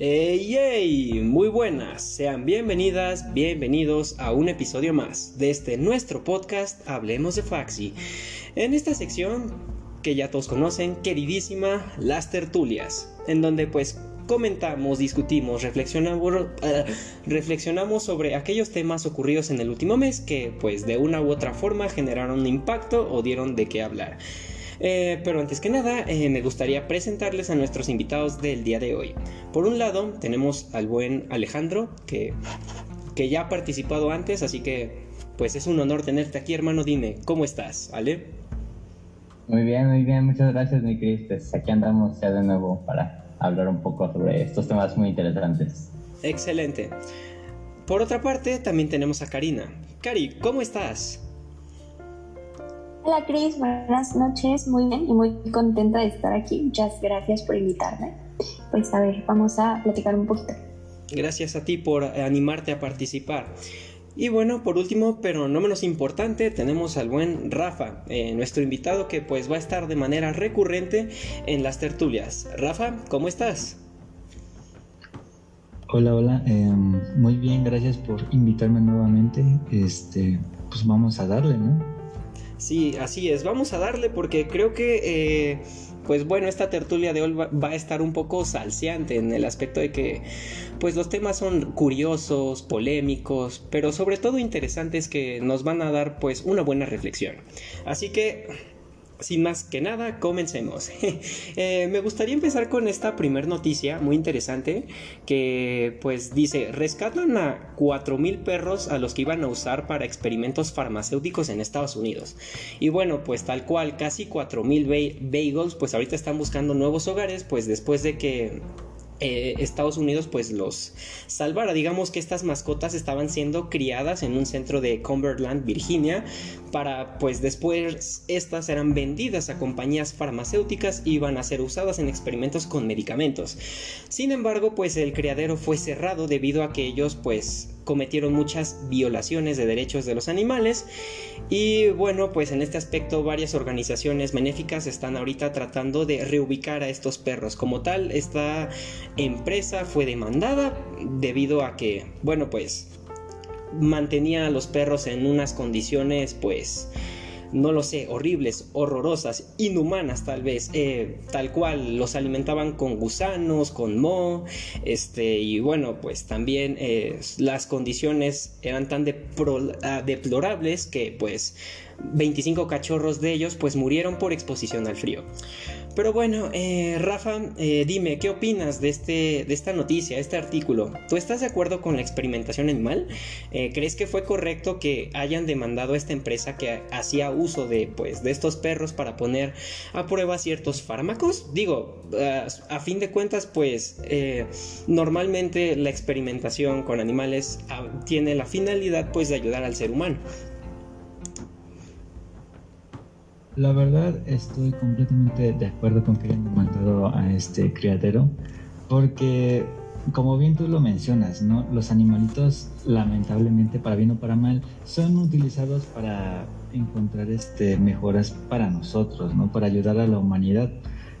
Hey, hey, muy buenas, sean bienvenidas, bienvenidos a un episodio más de este nuestro podcast Hablemos de Faxi. En esta sección que ya todos conocen, queridísima Las Tertulias, en donde pues comentamos, discutimos, reflexionamos, eh, reflexionamos sobre aquellos temas ocurridos en el último mes que pues de una u otra forma generaron impacto o dieron de qué hablar. Eh, pero antes que nada, eh, me gustaría presentarles a nuestros invitados del día de hoy. Por un lado, tenemos al buen Alejandro, que, que ya ha participado antes, así que pues es un honor tenerte aquí, hermano. Dime, ¿cómo estás? ¿Vale? Muy bien, muy bien, muchas gracias, mi Cris. Pues aquí andamos ya de nuevo para hablar un poco sobre estos temas muy interesantes. Excelente. Por otra parte, también tenemos a Karina. Cari, ¿cómo estás? Hola Cris, buenas noches, muy bien y muy contenta de estar aquí. Muchas gracias por invitarme. Pues a ver, vamos a platicar un poquito. Gracias a ti por animarte a participar. Y bueno, por último, pero no menos importante, tenemos al buen Rafa, eh, nuestro invitado que pues va a estar de manera recurrente en las tertulias. Rafa, ¿cómo estás? Hola, hola, em, muy bien, gracias por invitarme nuevamente. Este, pues vamos a darle, ¿no? Sí, así es, vamos a darle porque creo que, eh, pues bueno, esta tertulia de hoy va, a estar un poco salseante en el aspecto de que, pues los temas son curiosos, polémicos, pero sobre todo interesantes que nos van a dar pues una buena reflexión. Así que sin más que nada, comencemos. Eh, me gustaría empezar con esta primer noticia muy interesante que pues dice, rescatan a 4.000 perros a los que iban a usar para experimentos farmacéuticos en Estados Unidos. Y bueno, pues tal cual, casi 4.000 bagels pues ahorita están buscando nuevos hogares pues después de que eh, Estados Unidos pues los salvara. Digamos que estas mascotas estaban siendo criadas en un centro de Cumberland, Virginia, para pues después estas eran vendidas a compañías farmacéuticas y iban a ser usadas en experimentos con medicamentos. Sin embargo, pues el criadero fue cerrado debido a que ellos pues cometieron muchas violaciones de derechos de los animales. Y bueno pues en este aspecto varias organizaciones benéficas están ahorita tratando de reubicar a estos perros. Como tal esta empresa fue demandada debido a que bueno pues mantenía a los perros en unas condiciones pues no lo sé, horribles, horrorosas, inhumanas tal vez, eh, tal cual los alimentaban con gusanos, con moho, este, y bueno, pues también eh, las condiciones eran tan ah, deplorables que pues 25 cachorros de ellos pues murieron por exposición al frío. Pero bueno, eh, Rafa, eh, dime, ¿qué opinas de, este, de esta noticia, este artículo? ¿Tú estás de acuerdo con la experimentación animal? Eh, ¿Crees que fue correcto que hayan demandado a esta empresa que hacía uso de, pues, de estos perros para poner a prueba ciertos fármacos? Digo, a fin de cuentas, pues normalmente la experimentación con animales ah, tiene la finalidad pues de ayudar al ser humano. La verdad estoy completamente de acuerdo con que hayan demandado a este criadero porque como bien tú lo mencionas, ¿no? Los animalitos lamentablemente para bien o para mal son utilizados para encontrar este mejoras para nosotros, ¿no? Para ayudar a la humanidad.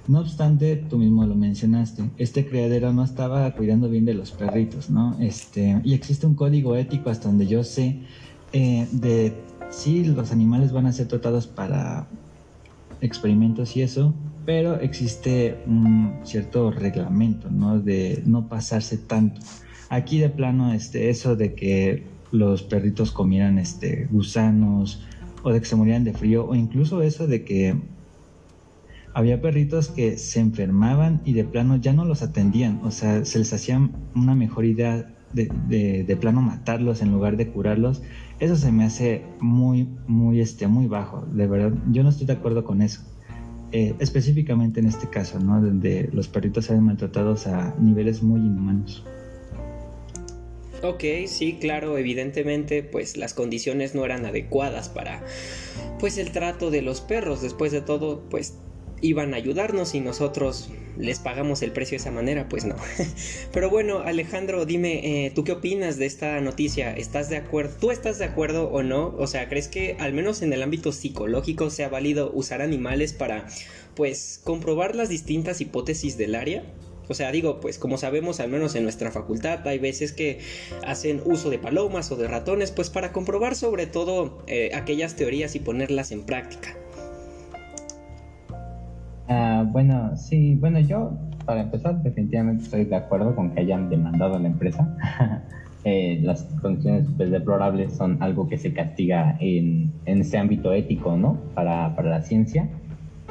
No obstante, tú mismo lo mencionaste, este criadero no estaba cuidando bien de los perritos, ¿no? Este, y existe un código ético hasta donde yo sé eh, de si los animales van a ser tratados para experimentos y eso, pero existe un cierto reglamento, ¿no? De no pasarse tanto. Aquí de plano, este, eso de que los perritos comieran este, gusanos o de que se murieran de frío o incluso eso de que había perritos que se enfermaban y de plano ya no los atendían, o sea, se les hacía una mejor idea de, de, de, plano matarlos en lugar de curarlos, eso se me hace muy, muy, este, muy bajo, de verdad. Yo no estoy de acuerdo con eso. Eh, específicamente en este caso, ¿no? Donde los perritos se ven maltratados a niveles muy inhumanos. Ok, sí, claro, evidentemente, pues las condiciones no eran adecuadas para, pues el trato de los perros. Después de todo, pues iban a ayudarnos y nosotros les pagamos el precio de esa manera, pues no. Pero bueno, Alejandro, dime, eh, ¿tú qué opinas de esta noticia? ¿Estás de acuerdo? ¿Tú estás de acuerdo o no? O sea, ¿crees que al menos en el ámbito psicológico sea válido usar animales para, pues, comprobar las distintas hipótesis del área? O sea, digo, pues como sabemos, al menos en nuestra facultad, hay veces que hacen uso de palomas o de ratones, pues para comprobar sobre todo eh, aquellas teorías y ponerlas en práctica. Ah, bueno, sí, bueno, yo para empezar definitivamente estoy de acuerdo con que hayan demandado a la empresa. Eh, las condiciones pues, deplorables son algo que se castiga en, ese ámbito ético, ¿no? Para, para la ciencia.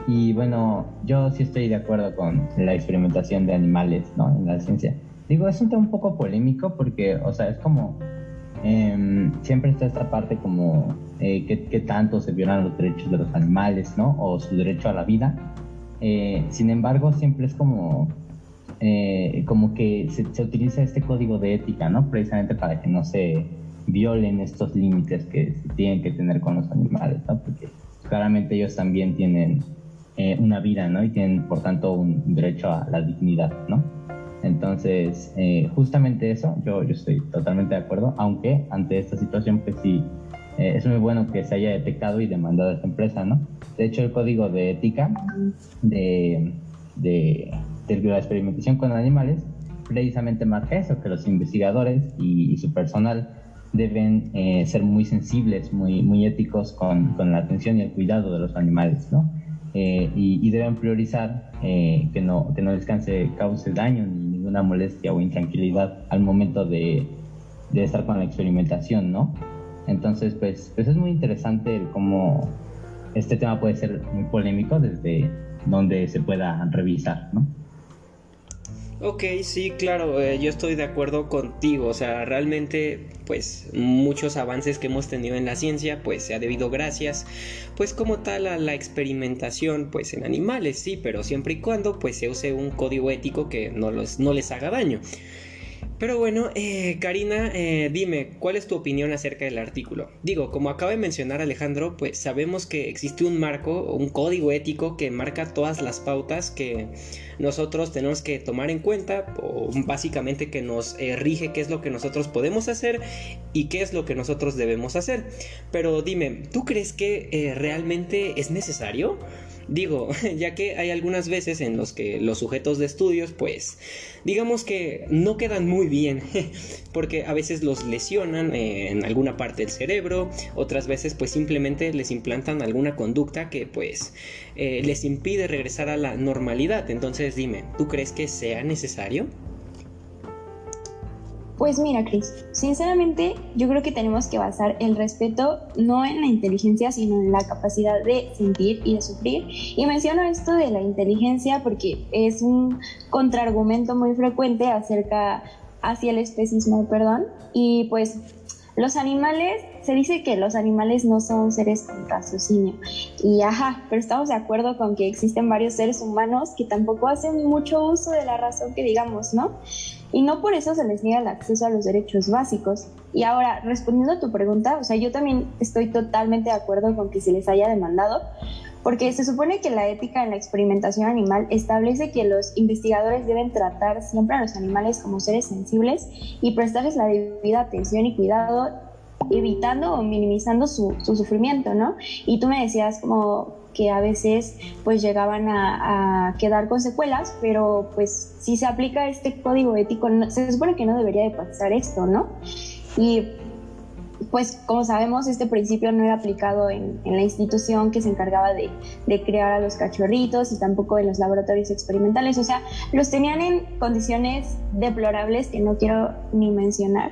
Y bueno, yo sí estoy de acuerdo con la experimentación de animales, ¿no? En la ciencia. Digo, es un tema un poco polémico porque, o sea, es como... Em, siempre está esta parte como eh, ¿qué, tanto se violan los derechos de los animales, ¿no? O su derecho a la vida. Eh, sin embargo, siempre es como, eh, como que se, utiliza este código de ética, ¿no? Precisamente para que no se violen estos límites que se tienen que tener con los animales, ¿no? Porque claramente ellos también tienen eh, una vida, ¿no? Y tienen, por tanto, un derecho a la dignidad, ¿no? Entonces, eh, justamente eso, yo, yo estoy totalmente de acuerdo, aunque ante esta situación, pues sí, es muy bueno que se haya detectado y demandado a esta empresa, ¿no? De hecho, el código de ética de, de, de la experimentación con animales precisamente marca eso, que los investigadores y, su personal deben ser muy sensibles, muy, muy éticos con, con, la atención y el cuidado de los animales, ¿no? Eh, y, deben priorizar eh, que, no, que no les cause daño ni ninguna molestia o intranquilidad al momento de, de estar con la experimentación, ¿no? Entonces, pues, pues es muy interesante cómo este tema puede ser muy polémico desde donde se pueda revisar, ¿no? Ok, sí, claro, eh, yo estoy de acuerdo contigo, o sea, realmente pues muchos avances que hemos tenido en la ciencia pues se ha debido gracias pues como tal a la experimentación pues en animales, sí, pero siempre y cuando pues se use un código ético que no, los, no les haga daño. Pero bueno, eh, Karina, eh, dime, ¿cuál es tu opinión acerca del artículo? Digo, como acaba de mencionar Alejandro, pues sabemos que existe un marco, un código ético que marca todas las pautas que nosotros tenemos que tomar en cuenta, o básicamente que nos eh, rige qué es lo que nosotros podemos hacer y qué es lo que nosotros debemos hacer. Pero dime, ¿tú crees que realmente es necesario? Digo, ya que hay algunas veces en los que los sujetos de estudios, pues, digamos que no quedan muy bien, porque a veces los lesionan en alguna parte del cerebro, otras veces pues simplemente les implantan alguna conducta que pues eh, les impide regresar a la normalidad. Entonces dime, ¿tú crees que sea necesario? Pues mira, Cris, sinceramente yo creo que tenemos que basar el respeto no en la inteligencia, sino en la capacidad de sentir y de sufrir. Y menciono esto de la inteligencia porque es un contraargumento muy frecuente acerca hacia el especismo, perdón. Y pues los animales, se dice que los animales no son seres con raciocinio. Y ajá, pero estamos de acuerdo con que existen varios seres humanos que tampoco hacen mucho uso de la razón que digamos, ¿no? y no por eso se les niega el acceso a los derechos básicos. Y ahora, respondiendo a tu pregunta, o sea, yo también estoy totalmente de acuerdo con que se les haya demandado, porque se supone que la ética en la experimentación animal establece que los investigadores deben tratar siempre a los animales como seres sensibles y prestarles la debida atención y cuidado evitando o minimizando su, su sufrimiento, ¿no? Y tú me decías como que a veces pues llegaban a, quedar con secuelas, pero pues si se aplica este código ético, se supone que no debería de pasar esto, ¿no? Y pues como sabemos, este principio no era aplicado en, la institución que se encargaba de, de, crear a los cachorritos y tampoco en los laboratorios experimentales. O sea, los tenían en condiciones deplorables que no quiero ni mencionar.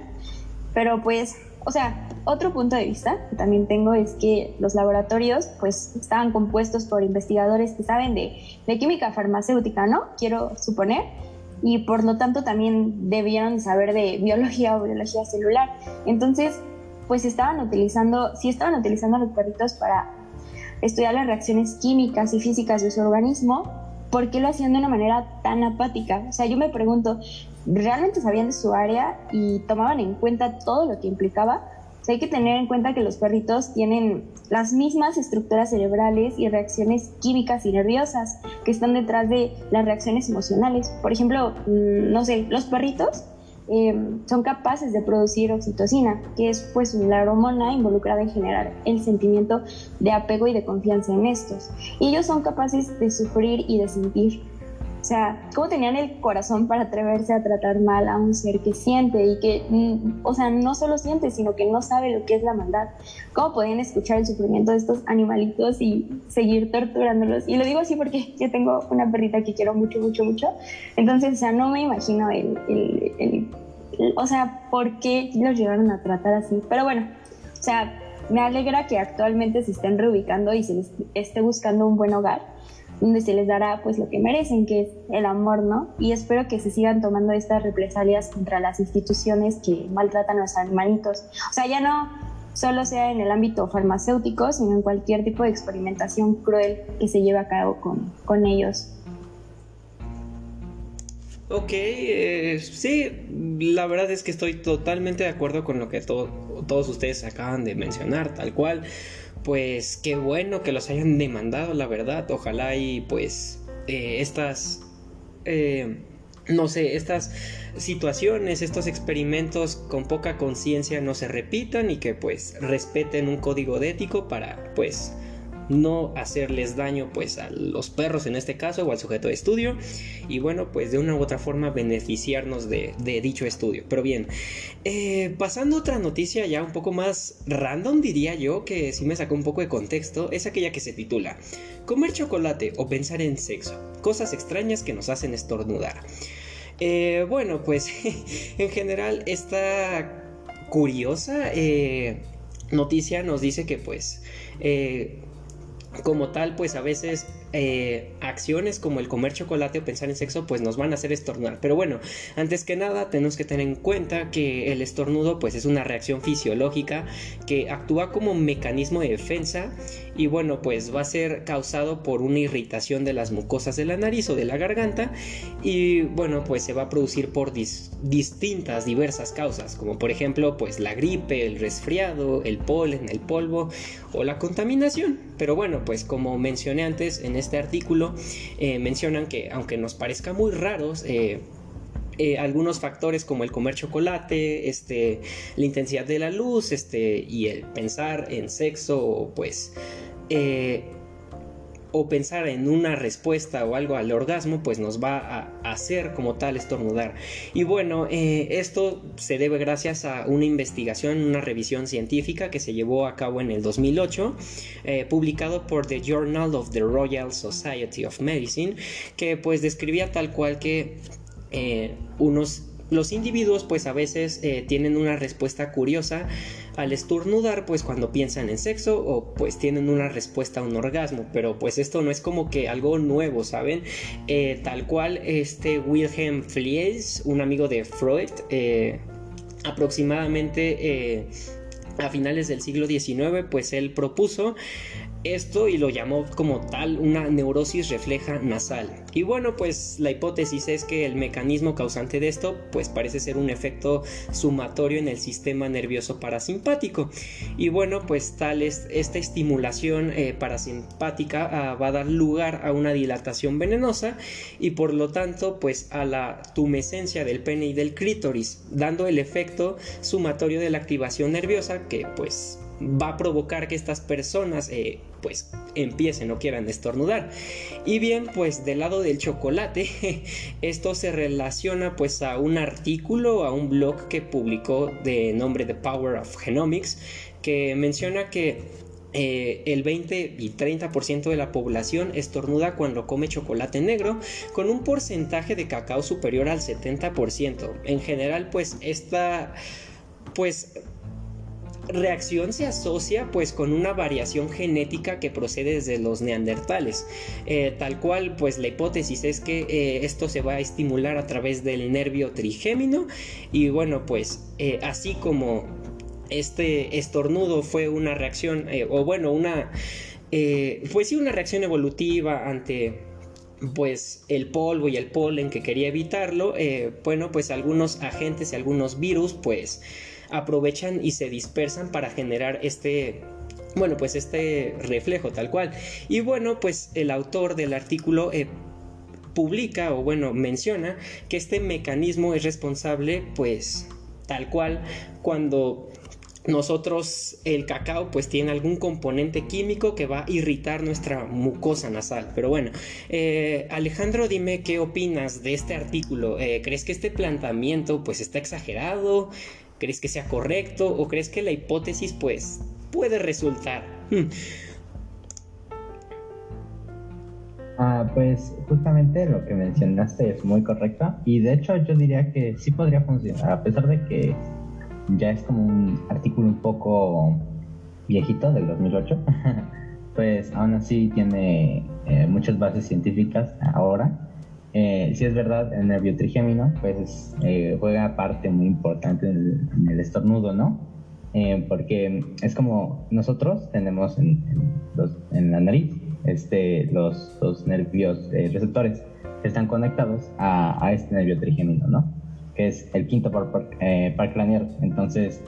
Pero pues, o sea, otro punto de vista que también tengo es que los laboratorios pues estaban compuestos por investigadores que saben de, química farmacéutica, ¿no? Quiero suponer, y por lo tanto también debieron saber de biología o biología celular. Entonces, pues estaban utilizando, sí estaban utilizando los perritos para estudiar las reacciones químicas y físicas de su organismo, ¿por qué lo hacían de una manera tan apática? O sea, yo me pregunto, ¿realmente sabían de su área y tomaban en cuenta todo lo que implicaba? hay que tener en cuenta que los perritos tienen las mismas estructuras cerebrales y reacciones químicas y nerviosas que están detrás de las reacciones emocionales. Por ejemplo, mm, no sé, los perritos em, son capaces de producir oxitocina, que es pues la hormona involucrada en generar el sentimiento de apego y de confianza en estos. Y ellos son capaces de sufrir y de sentir. O sea, ¿cómo tenían el corazón para atreverse a tratar mal a un ser que siente y que, mm, o sea, no solo siente, sino que no sabe lo que es la maldad? ¿Cómo podían escuchar el sufrimiento de estos animalitos y seguir torturándolos? Y lo digo así porque yo tengo una perrita que quiero mucho, mucho, mucho. Entonces, o sea, no me imagino el, el, el, o sea, por qué los llevaron a tratar así. Pero bueno, o sea, me alegra que actualmente se estén reubicando y se les esté buscando un buen hogar donde se les dará pues lo que merecen, que es el amor, ¿no? Y espero que se sigan tomando estas represalias contra las instituciones que maltratan a los animalitos. O sea, ya no solo sea en el ámbito farmacéutico, sino en cualquier tipo de experimentación cruel que se lleve a cabo con, con ellos. Ok, eh, sí, la verdad es que estoy totalmente de acuerdo con lo que todos ustedes acaban de mencionar, tal cual. Pues qué bueno que los hayan demandado, la verdad. Ojalá y pues eh, estas... Eh, no sé, estas situaciones, estos experimentos con poca conciencia no se repitan y que pues respeten un código de ético para pues no hacerles daño pues a los perros en este caso o al sujeto de estudio. Y bueno pues de una u otra forma beneficiarnos de, dicho estudio. Pero bien eh, pasando a otra noticia ya un poco más random diría yo que si me sacó un poco de contexto es aquella que se titula comer chocolate o pensar en sexo cosas extrañas que nos hacen estornudar eh, bueno pues en general esta curiosa eh, noticia nos dice que pues como tal, pues a veces eh, acciones como el comer chocolate o pensar en sexo pues nos van a hacer estornudar. Pero bueno, antes que nada tenemos que tener en cuenta que el estornudo pues es una reacción fisiológica que actúa como mecanismo de defensa y bueno pues va a ser causado por una irritación de las mucosas de la nariz o de la garganta y bueno pues se va a producir por distintas, diversas causas como por ejemplo pues la gripe, el resfriado, el polen, el polvo o la contaminación. Pero bueno pues como mencioné antes en este artículo eh, mencionan que aunque nos parezca muy raros, eh, eh, algunos factores como el comer chocolate, este, la intensidad de la luz, este, y el pensar en sexo, pues o pensar en una respuesta o algo al orgasmo, pues nos va a hacer como tal estornudar. Y bueno, eh, esto se debe gracias a una investigación, una revisión científica que se llevó a cabo en el 2008, eh, publicado por The Journal of the Royal Society of Medicine, que pues describía tal cual que eh, unos los individuos pues a veces tienen una respuesta curiosa al estornudar pues cuando piensan en sexo o pues tienen una respuesta a un orgasmo pero pues esto no es como que algo nuevo saben eh, tal cual este Wilhelm Flies un amigo de Freud eh, aproximadamente eh, a finales del siglo XIX pues él propuso esto y lo llamó como tal una neurosis refleja nasal. Y bueno, pues la hipótesis es que el mecanismo causante de esto pues parece ser un efecto sumatorio en el sistema nervioso parasimpático. Y bueno, pues tal es esta estimulación eh, parasimpática ah, va a dar lugar a una dilatación venenosa y por lo tanto pues a la tumescencia del pene y del clítoris, dando el efecto sumatorio de la activación nerviosa que pues va a provocar que estas personas eh, pues empiecen o quieran estornudar. Y bien, pues del lado del chocolate, esto se relaciona pues a un artículo, a un blog que publicó de nombre The Power of Genomics, que menciona que eh, el 20 y 30% de la población estornuda cuando come chocolate negro, con un porcentaje de cacao superior al 70%. En general, pues esta pues reacción se asocia pues con una variación genética que procede desde los neandertales. Eh, tal cual pues la hipótesis es que eh, esto se va a estimular a través del nervio trigémino y bueno pues eh, así como este estornudo fue una reacción o bueno una fue sí una reacción evolutiva ante pues el polvo y el polen que quería evitarlo bueno pues algunos agentes y algunos virus pues aprovechan y se dispersan para generar este bueno, pues este reflejo tal cual. Y bueno, pues el autor del artículo eh, publica o bueno, menciona que este mecanismo es responsable pues tal cual cuando nosotros el cacao pues tiene algún componente químico que va a irritar nuestra mucosa nasal. Pero bueno, eh, Alejandro, dime qué opinas de este artículo. Eh, ¿Crees que este planteamiento pues está exagerado? ¿Crees que sea correcto? ¿O crees que la hipótesis pues puede resultar? Hmm. Ah, pues justamente lo que mencionaste es muy correcto y de hecho yo diría que sí podría funcionar, a pesar de que ya es como un artículo un poco viejito del 2008, pues aún así tiene eh, muchas bases científicas ahora. Eh, si es verdad, el nervio trigémino pues eh, juega parte muy importante en el, estornudo, ¿no? Eh, porque es como nosotros tenemos en, en, la nariz este, los, los nervios receptores que están conectados a, este nervio trigémino, ¿no? que es el quinto par, eh, craneal. Entonces,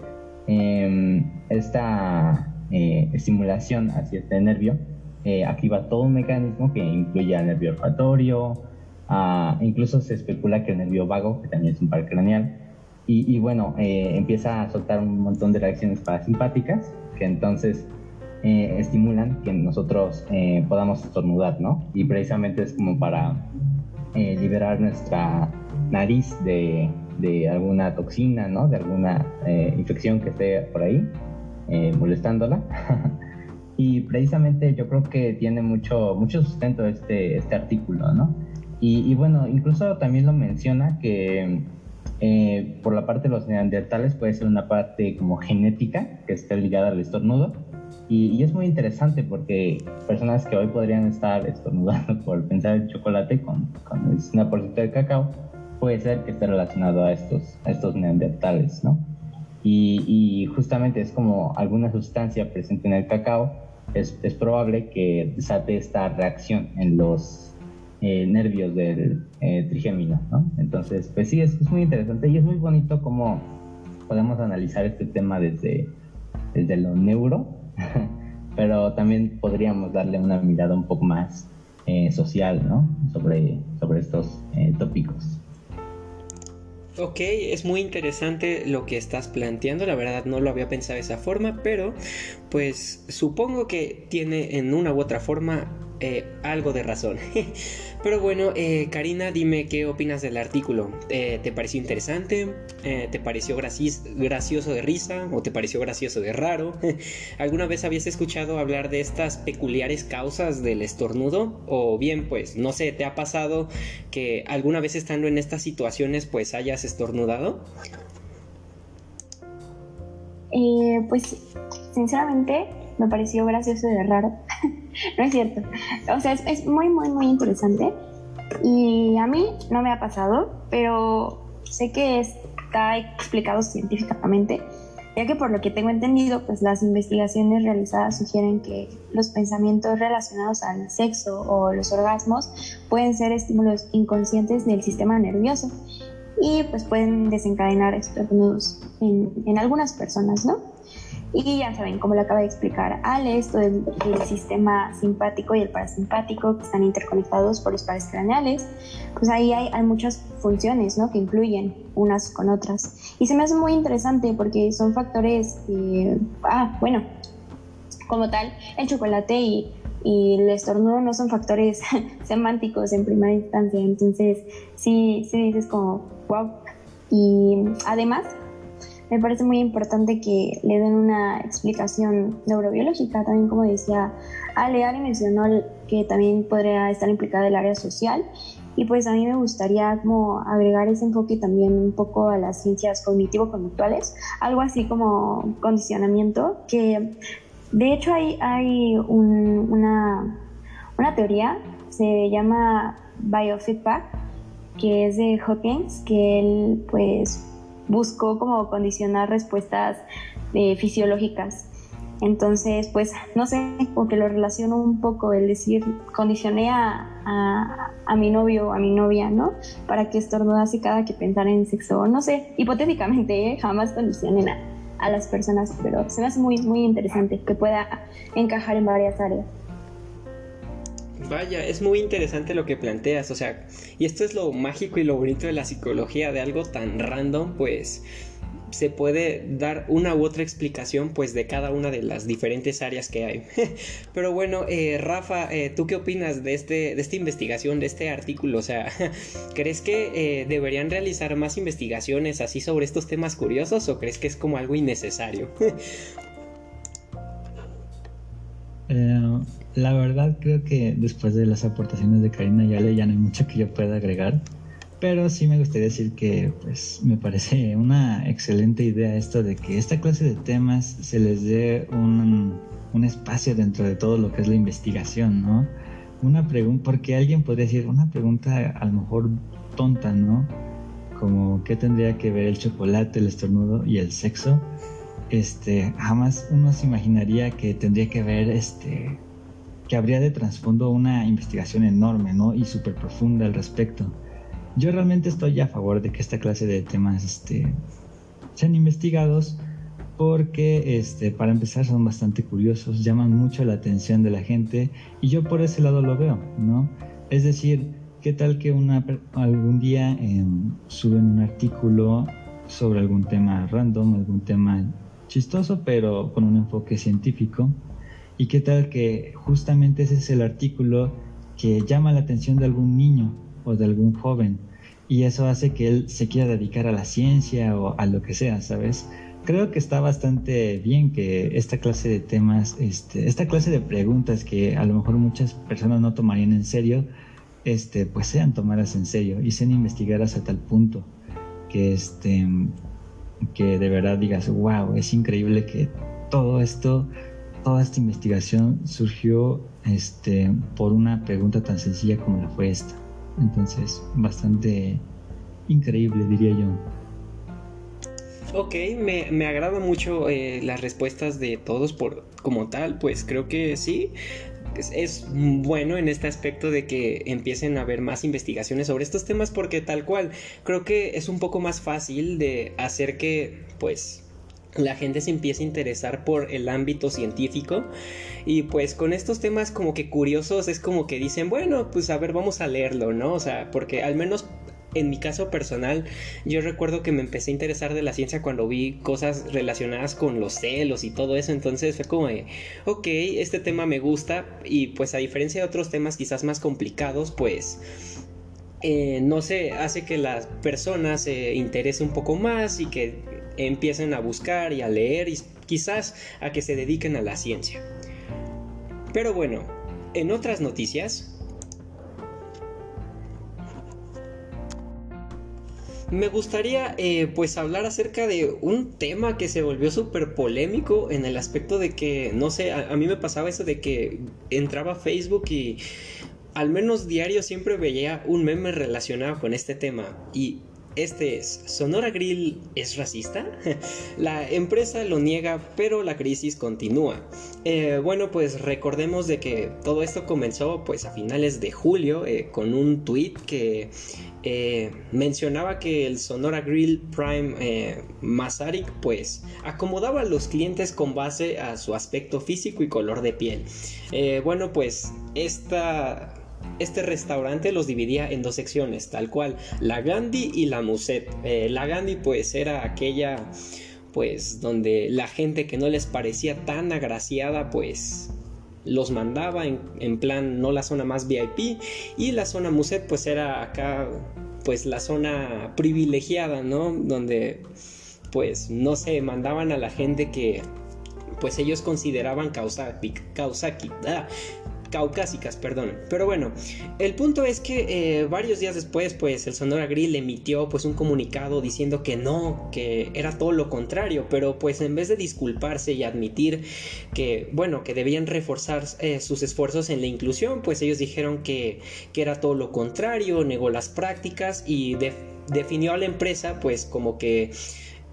em, esta eh, estimulación hacia este nervio eh, activa todo un mecanismo que incluye al nervio olfatorio, incluso se especula que el nervio vago, que también es un par craneal, y, bueno, empieza a soltar un montón de reacciones parasimpáticas que entonces estimulan que nosotros podamos estornudar, ¿no? Y precisamente es como para liberar nuestra nariz de, de alguna toxina, ¿no? De alguna eh, infección que esté por ahí eh, molestándola. y precisamente yo creo que tiene mucho, mucho sustento este, este artículo, ¿no? Y, bueno, incluso también lo menciona que eh, por la parte de los neandertales puede ser una parte como genética que esté ligada al estornudo. Y, y, es muy interesante porque personas que hoy podrían estar estornudando por pensar el chocolate con, con una porcita de cacao, puede ser que esté relacionado a estos, a estos neandertales, ¿no? Y, justamente es como alguna sustancia presente en el cacao, es, es probable que desate esta reacción en los eh, nervios del eh, trigémino, ¿no? Entonces, pues sí, es, muy interesante y es muy bonito cómo podemos analizar este tema desde, desde lo neuro, pero también podríamos darle una mirada un poco más eh, social, ¿no? Sobre, sobre estos tópicos. Ok, es muy interesante lo que estás planteando, la verdad no lo había pensado de esa forma, pero pues supongo que tiene en una u otra forma eh, algo de razón. Pero bueno, eh, Karina, dime qué opinas del artículo. Eh, ¿Te pareció interesante? ¿Te pareció gracioso de risa? ¿O te pareció gracioso de raro? ¿Alguna vez habías escuchado hablar de estas peculiares causas del estornudo? O bien, pues, no sé, ¿te ha pasado que alguna vez estando en estas situaciones, pues, hayas estornudado? pues, sinceramente, me pareció gracioso de raro. no es cierto. O sea, es, muy, muy, muy interesante. Y a mí no me ha pasado, pero sé que está explicado científicamente, ya que por lo que tengo entendido, pues las investigaciones realizadas sugieren que los pensamientos relacionados al sexo o los orgasmos pueden ser estímulos inconscientes del sistema nervioso y pues pueden desencadenar estornudos en, en algunas personas, ¿no? Y ya saben, como lo acaba de explicar Ale, esto del, sistema simpático y el parasimpático que están interconectados por los pares craneales, pues ahí hay, hay muchas funciones ¿no? que incluyen unas con otras. Y se me hace muy interesante porque son factores, ah, bueno, como tal, el chocolate y, y el estornudo no son factores semánticos en primera instancia, entonces sí, sí dices como, wow. Y además, me parece muy importante que le den una explicación neurobiológica, también como decía Ale, Ale mencionó que también podría estar implicada el área social. Y pues a mí me gustaría como agregar ese enfoque también un poco a las ciencias cognitivo-conductuales, algo así como condicionamiento, que de hecho hay, hay una, una teoría, se llama biofeedback, que es de Hawkins, que él pues buscó como condicionar respuestas eh, fisiológicas. Entonces, pues, no sé, porque lo relaciono un poco, el decir, condicioné a, a, mi novio o a mi novia, ¿no? Para que estornudase cada que pensara en sexo. No sé, hipotéticamente, ¿eh? jamás condicionen a, a las personas, pero se me hace muy, muy interesante que pueda encajar en varias áreas. Vaya, es muy interesante lo que planteas, o sea, y esto es lo mágico y lo bonito de la psicología, de algo tan random, pues se puede dar una u otra explicación pues de cada una de las diferentes áreas que hay. Pero bueno, eh, Rafa, eh, ¿tú qué opinas de, este, de esta investigación, de este artículo? O sea, ¿crees que eh, deberían realizar más investigaciones así sobre estos temas curiosos o crees que es como algo innecesario? la verdad creo que después de las aportaciones de Karina Yale ya no hay mucho que yo pueda agregar. Pero sí me gustaría decir que pues me parece una excelente idea esto de que esta clase de temas se les dé un, un espacio dentro de todo lo que es la investigación, ¿no? Una pregunta, porque alguien podría decir una pregunta a lo mejor tonta, ¿no? Como qué tendría que ver el chocolate, el estornudo y el sexo. Este, jamás uno se imaginaría que tendría que ver este que habría de trasfondo una investigación enorme, ¿no? Y súper profunda al respecto. Yo realmente estoy a favor de que esta clase de temas este, sean investigados porque este, para empezar son bastante curiosos, llaman mucho la atención de la gente y yo por ese lado lo veo, ¿no? Es decir, ¿qué tal que una, algún día em, suben un artículo sobre algún tema random, algún tema chistoso, pero con un enfoque científico? ¿Y qué tal que justamente ese es el artículo que llama la atención de algún niño o de algún joven y eso hace que él se quiera dedicar a la ciencia o a lo que sea, ¿sabes? Creo que está bastante bien que esta clase de temas, este, esta clase de preguntas que a lo mejor muchas personas no tomarían en serio, este, pues sean tomadas en serio y sean investigadas a tal punto que, este, que de verdad digas, wow, es increíble que todo esto, toda esta investigación surgió este, por una pregunta tan sencilla como la fue esta. Entonces, bastante increíble, diría yo. Ok, me, me agrada mucho eh, las respuestas de todos por como tal, pues creo que sí. Es, es, bueno en este aspecto de que empiecen a haber más investigaciones sobre estos temas porque tal cual creo que es un poco más fácil de hacer que pues la gente se empieza a interesar por el ámbito científico y pues con estos temas como que curiosos es como que dicen, bueno, pues a ver, vamos a leerlo, ¿no? O sea, porque al menos en mi caso personal, yo recuerdo que me empecé a interesar de la ciencia cuando vi cosas relacionadas con los celos y todo eso, entonces fue como de, ok, este tema me gusta y pues a diferencia de otros temas quizás más complicados, pues... Eh, no sé, hace que las personas se interese un poco más y que empiecen a buscar y a leer y quizás a que se dediquen a la ciencia. Pero bueno, en otras noticias, me gustaría eh, pues hablar acerca de un tema que se volvió súper polémico en el aspecto de que, no sé, a, a, mí me pasaba eso de que entraba a Facebook y al menos diario siempre veía un meme relacionado con este tema y este es, ¿Sonora Grill es racista? la empresa lo niega, pero la crisis continúa. Eh, bueno, pues recordemos de que todo esto comenzó pues a finales de julio eh, con un tweet que eh, mencionaba que el Sonora Grill Prime Masaryk pues acomodaba a los clientes con base a su aspecto físico y color de piel. bueno, pues esta este restaurante los dividía en dos secciones, tal cual, la Gandhi y la Muset. Eh, la Gandhi pues era aquella pues donde la gente que no les parecía tan agraciada pues los mandaba en, plan no la zona más VIP y la zona Muset pues era acá pues la zona privilegiada, ¿no? Donde pues no se mandaban a la gente que pues ellos consideraban causa, causa, caucásicas, perdón. Pero bueno, el punto es que eh, varios días después, pues el Sonora Grill emitió pues un comunicado diciendo que no, que era todo lo contrario, pero pues en vez de disculparse y admitir que, bueno, que debían reforzar eh, sus esfuerzos en la inclusión, pues ellos dijeron que, que era todo lo contrario, negó las prácticas y definió a la empresa pues como que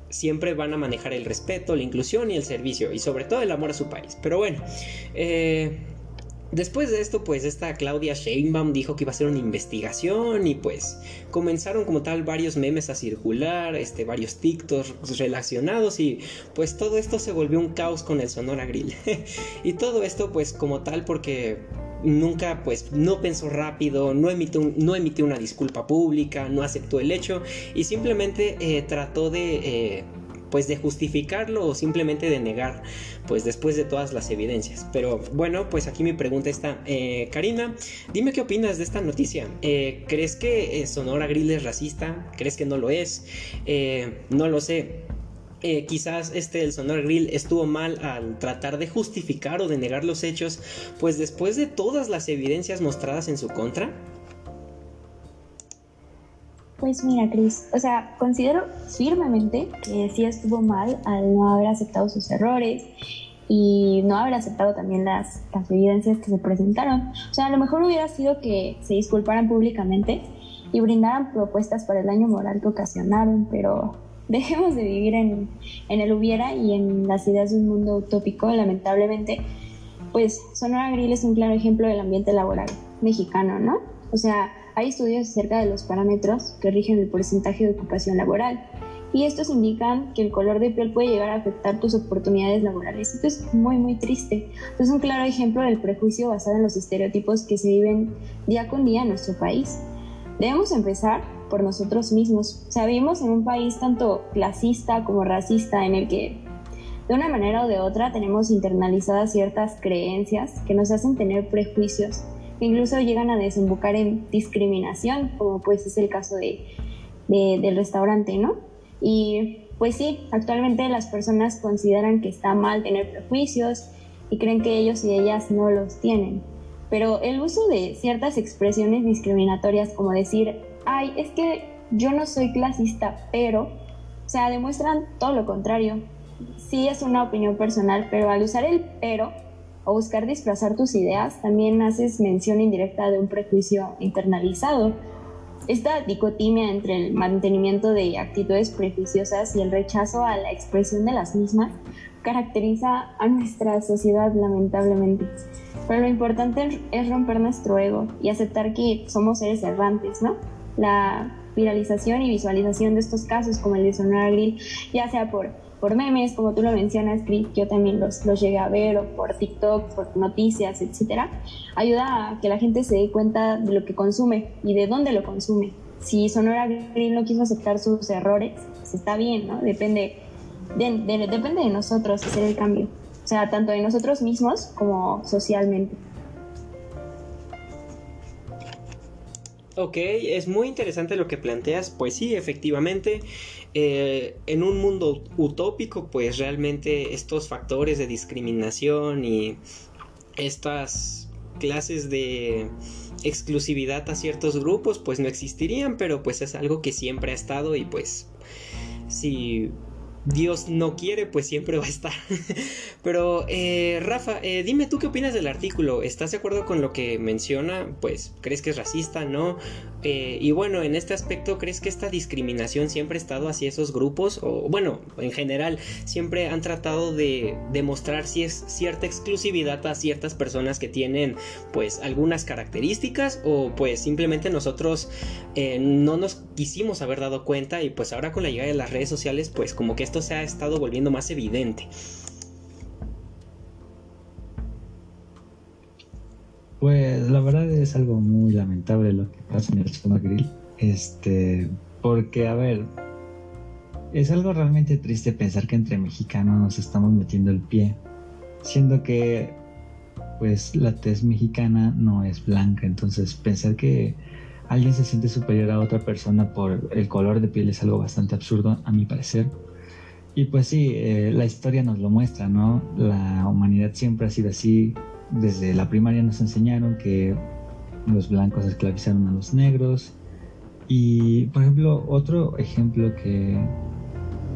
siempre van a manejar el respeto, la inclusión y el servicio y sobre todo el amor a su país. Pero bueno, eh, Después de esto, pues esta Claudia Sheinbaum dijo que iba a hacer una investigación y pues comenzaron como tal varios memes a circular, este, varios TikToks relacionados y pues todo esto se volvió un caos con el Sonora Grill. y todo esto pues como tal porque nunca pues no pensó rápido, no emitió, no emitió una disculpa pública, no aceptó el hecho y simplemente eh, trató de... Eh, pues de justificarlo o simplemente de negar, pues después de todas las evidencias. Pero bueno, pues aquí mi pregunta está, eh, Karina, dime qué opinas de esta noticia. Eh, ¿Crees que Sonora Grill es racista? ¿Crees que no lo es? no lo sé. Eh, quizás este el Sonora Grill estuvo mal al tratar de justificar o de negar los hechos, pues después de todas las evidencias mostradas en su contra. Pues mira, Chris, o sea, considero firmemente que sí estuvo mal al no haber aceptado sus errores y no haber aceptado también las, las evidencias que se presentaron. O sea, a lo mejor hubiera sido que se disculparan públicamente y brindaran propuestas para el daño moral que ocasionaron, pero dejemos de vivir en, el hubiera y en las ideas de un mundo utópico, lamentablemente, pues Sonora Grill es un claro ejemplo del ambiente laboral mexicano, ¿no? O sea, hay estudios acerca de los parámetros que rigen el porcentaje de ocupación laboral y estos indican que el color de piel puede llegar a afectar tus oportunidades laborales. Esto es muy, muy triste. Es un claro ejemplo del prejuicio basado en los estereotipos que se viven día con día en nuestro país. Debemos empezar por nosotros mismos. O sea, vivimos en un país tanto clasista como racista en el que de una manera o de otra tenemos internalizadas ciertas creencias que nos hacen tener prejuicios incluso llegan a desembocar en discriminación, como pues es el caso de, del restaurante, ¿no? Y pues sí, actualmente las personas consideran que está mal tener prejuicios y creen que ellos y ellas no los tienen. Pero el uso de ciertas expresiones discriminatorias como decir ay, es que yo no soy clasista, pero, o sea, demuestran todo lo contrario. Sí es una opinión personal, pero al usar el pero o buscar disfrazar tus ideas, también haces mención indirecta de un prejuicio internalizado. Esta dicotimia entre el mantenimiento de actitudes prejuiciosas y el rechazo a la expresión de las mismas caracteriza a nuestra sociedad lamentablemente. Pero lo importante es romper nuestro ego y aceptar que somos seres errantes, ¿no? la viralización y visualización de estos casos, como el de Sonora Grill, ya sea por, por memes, como tú lo mencionas, Chris, yo también los, los llegué a ver, o por TikTok, por noticias, etcétera, ayuda a que la gente se dé cuenta de lo que consume y de dónde lo consume. Si Sonora Grill no quiso aceptar sus errores, pues está bien, ¿no? Depende de, depende de nosotros hacer el cambio. O sea, tanto de nosotros mismos como socialmente. Ok, es muy interesante lo que planteas. Pues sí, efectivamente, eh, en un mundo utópico, pues realmente estos factores de discriminación y estas clases de exclusividad a ciertos grupos, pues no existirían, pero pues es algo que siempre ha estado y pues si Dios no quiere, pues siempre va a estar. Pero, eh, Rafa, eh, dime tú qué opinas del artículo. ¿Estás de acuerdo con lo que menciona? Pues, ¿crees que es racista? ¿No? Eh, y bueno, en este aspecto, ¿crees que esta discriminación siempre ha estado hacia esos grupos? O, bueno, en general, siempre han tratado de demostrar si es cierta exclusividad a ciertas personas que tienen, pues, algunas características o, pues, simplemente nosotros no nos quisimos haber dado cuenta y, pues, ahora con la llegada de las redes sociales, pues, como que esto se ha estado volviendo más evidente. Pues la verdad es algo muy lamentable lo que pasa en el Soma Grill. Este, porque a ver, es algo realmente triste pensar que entre mexicanos nos estamos metiendo el pie, siendo que pues la tez mexicana no es blanca, entonces pensar que alguien se siente superior a otra persona por el color de piel es algo bastante absurdo a mi parecer. Y pues sí, eh, la historia nos lo muestra, ¿no? La humanidad siempre ha sido así. Desde la primaria nos enseñaron que los blancos esclavizaron a los negros. Y, por ejemplo, otro ejemplo que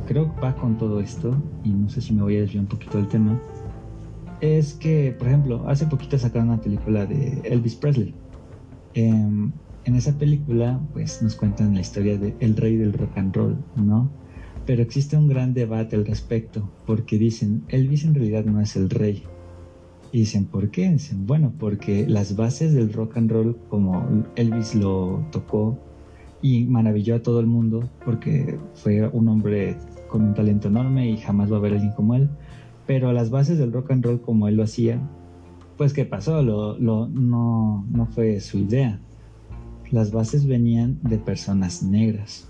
creo que va con todo esto, y no sé si me voy a desviar un poquito del tema, es que, por ejemplo, hace poquito sacaron una película de Elvis Presley. Em, en esa película, pues nos cuentan la historia de el rey del rock and roll, ¿no? Pero existe un gran debate al respecto, porque dicen, Elvis en realidad no es el rey. Y dicen, ¿por qué? Dicen, bueno, porque las bases del rock and roll, como Elvis lo tocó y maravilló a todo el mundo, porque fue un hombre con un talento enorme y jamás va a haber alguien como él, pero las bases del rock and roll como él lo hacía, pues ¿qué pasó? Lo, lo, no, no fue su idea. Las bases venían de personas negras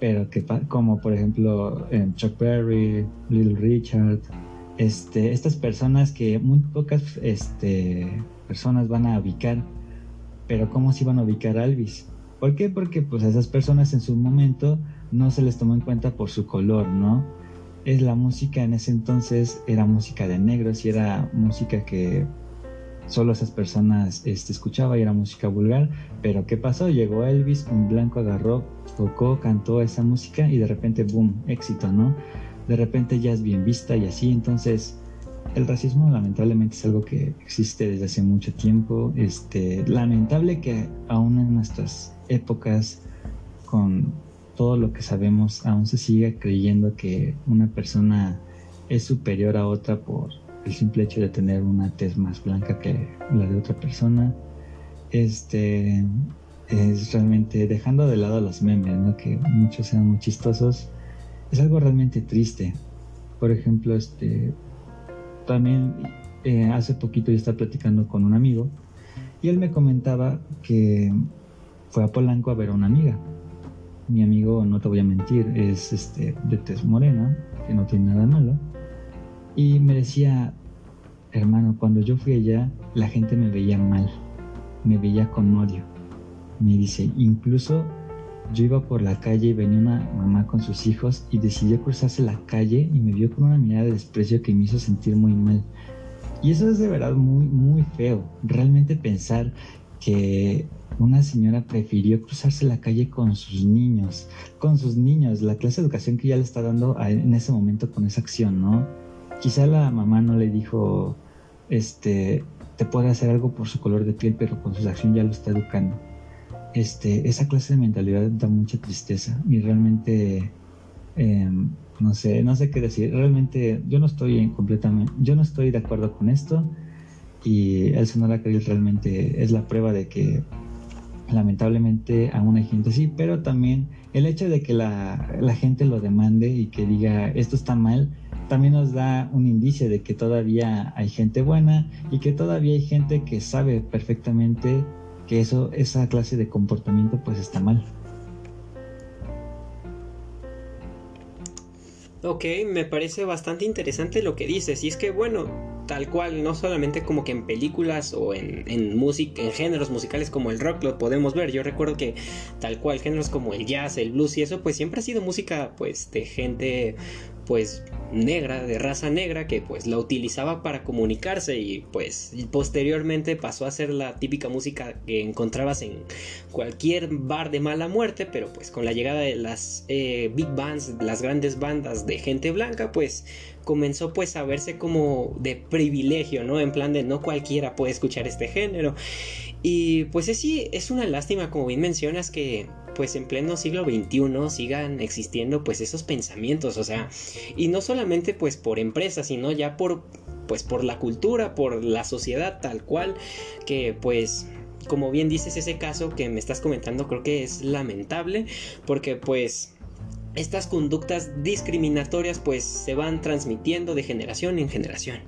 pero que como por ejemplo Chuck Berry, Little Richard, este, estas personas que muy pocas este, personas van a ubicar, pero ¿cómo se iban a ubicar a Elvis? ¿Por qué? Porque pues a esas personas en su momento no se les tomó en cuenta por su color, ¿no? Es la música en ese entonces era música de negros y era música que solo esas personas este, escuchaba y era música vulgar. Pero ¿qué pasó? Llegó Elvis, un blanco agarró, tocó, cantó esa música y de repente, boom, éxito, ¿no? De repente ya es bien vista y así. Entonces, el racismo lamentablemente es algo que existe desde hace mucho tiempo. Este, lamentable que aún en nuestras épocas, con todo lo que sabemos, aún se siga creyendo que una persona es superior a otra por el simple hecho de tener una tez más blanca que la de otra persona. Este es realmente dejando de lado los memes, ¿no? que muchos sean muy chistosos, es algo realmente triste. Por ejemplo, este también eh, hace poquito yo estaba platicando con un amigo y él me comentaba que fue a Polanco a ver a una amiga. Mi amigo, no te voy a mentir, es este de tez morena, que no tiene nada malo y me decía, hermano, cuando yo fui allá, la gente me veía mal, me veía con odio. Me dice, incluso yo iba por la calle y venía una mamá con sus hijos y decidió cruzarse la calle y me vio con una mirada de desprecio que me hizo sentir muy mal. Y eso es de verdad muy, muy feo. Realmente pensar que una señora prefirió cruzarse la calle con sus niños, con sus niños, la clase de educación que ya le está dando en ese momento con esa acción, ¿no? quizá la mamá no le dijo, este, te puede hacer algo por su color de piel, pero con su acción ya lo está educando. Este, esa clase de mentalidad da mucha tristeza y realmente, em, no sé, no sé qué decir. Realmente yo no estoy en completamente, yo no estoy de acuerdo con esto y el Sonora Caril realmente es la prueba de que lamentablemente aún hay gente así, pero también el hecho de que la, la gente lo demande y que diga esto está mal, también nos da un indicio de que todavía hay gente buena y que todavía hay gente que sabe perfectamente que eso, esa clase de comportamiento pues está mal. Ok, me parece bastante interesante lo que dices. Y es que, bueno, tal cual, no solamente como que en películas o en, en música, en géneros musicales como el rock lo podemos ver. Yo recuerdo que tal cual, géneros como el jazz, el blues y eso, pues siempre ha sido música, pues, de gente pues negra, de raza negra, que pues la utilizaba para comunicarse y pues posteriormente pasó a ser la típica música que encontrabas en cualquier bar de mala muerte, pero pues con la llegada de las eh, big bands, las grandes bandas de gente blanca, pues comenzó pues a verse como de privilegio, ¿no? En plan de no cualquiera puede escuchar este género. Y pues es, sí, es una lástima, como bien mencionas, que pues en pleno siglo XXI sigan existiendo pues esos pensamientos, o sea, y no solamente pues por empresas, sino ya por pues por la cultura, por la sociedad tal cual, que pues como bien dices ese caso que me estás comentando creo que es lamentable porque pues estas conductas discriminatorias pues se van transmitiendo de generación en generación.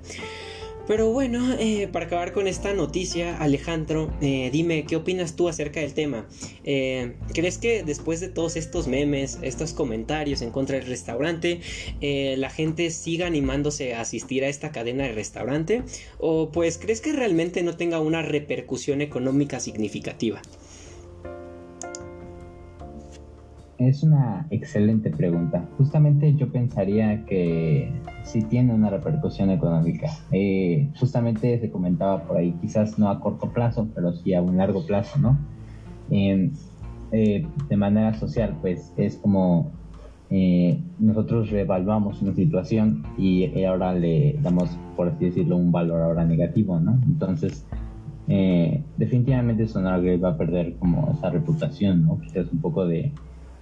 Pero bueno, eh, para acabar con esta noticia, Alejandro, eh, dime, ¿qué opinas tú acerca del tema? Eh, ¿Crees que después de todos estos memes, estos comentarios en contra del restaurante, la gente siga animándose a asistir a esta cadena de restaurante? ¿O pues crees que realmente no tenga una repercusión económica significativa? Es una excelente pregunta. Justamente yo pensaría que sí tiene una repercusión económica. Eh, justamente se comentaba por ahí, quizás no a corto plazo, pero sí a un largo plazo, ¿no? Eh, de manera social, pues es como eh, nosotros reevaluamos una situación y ahora le damos, por así decirlo, un valor ahora negativo, ¿no? Entonces, definitivamente Sonora va a perder como esa reputación, ¿no? Quizás un poco de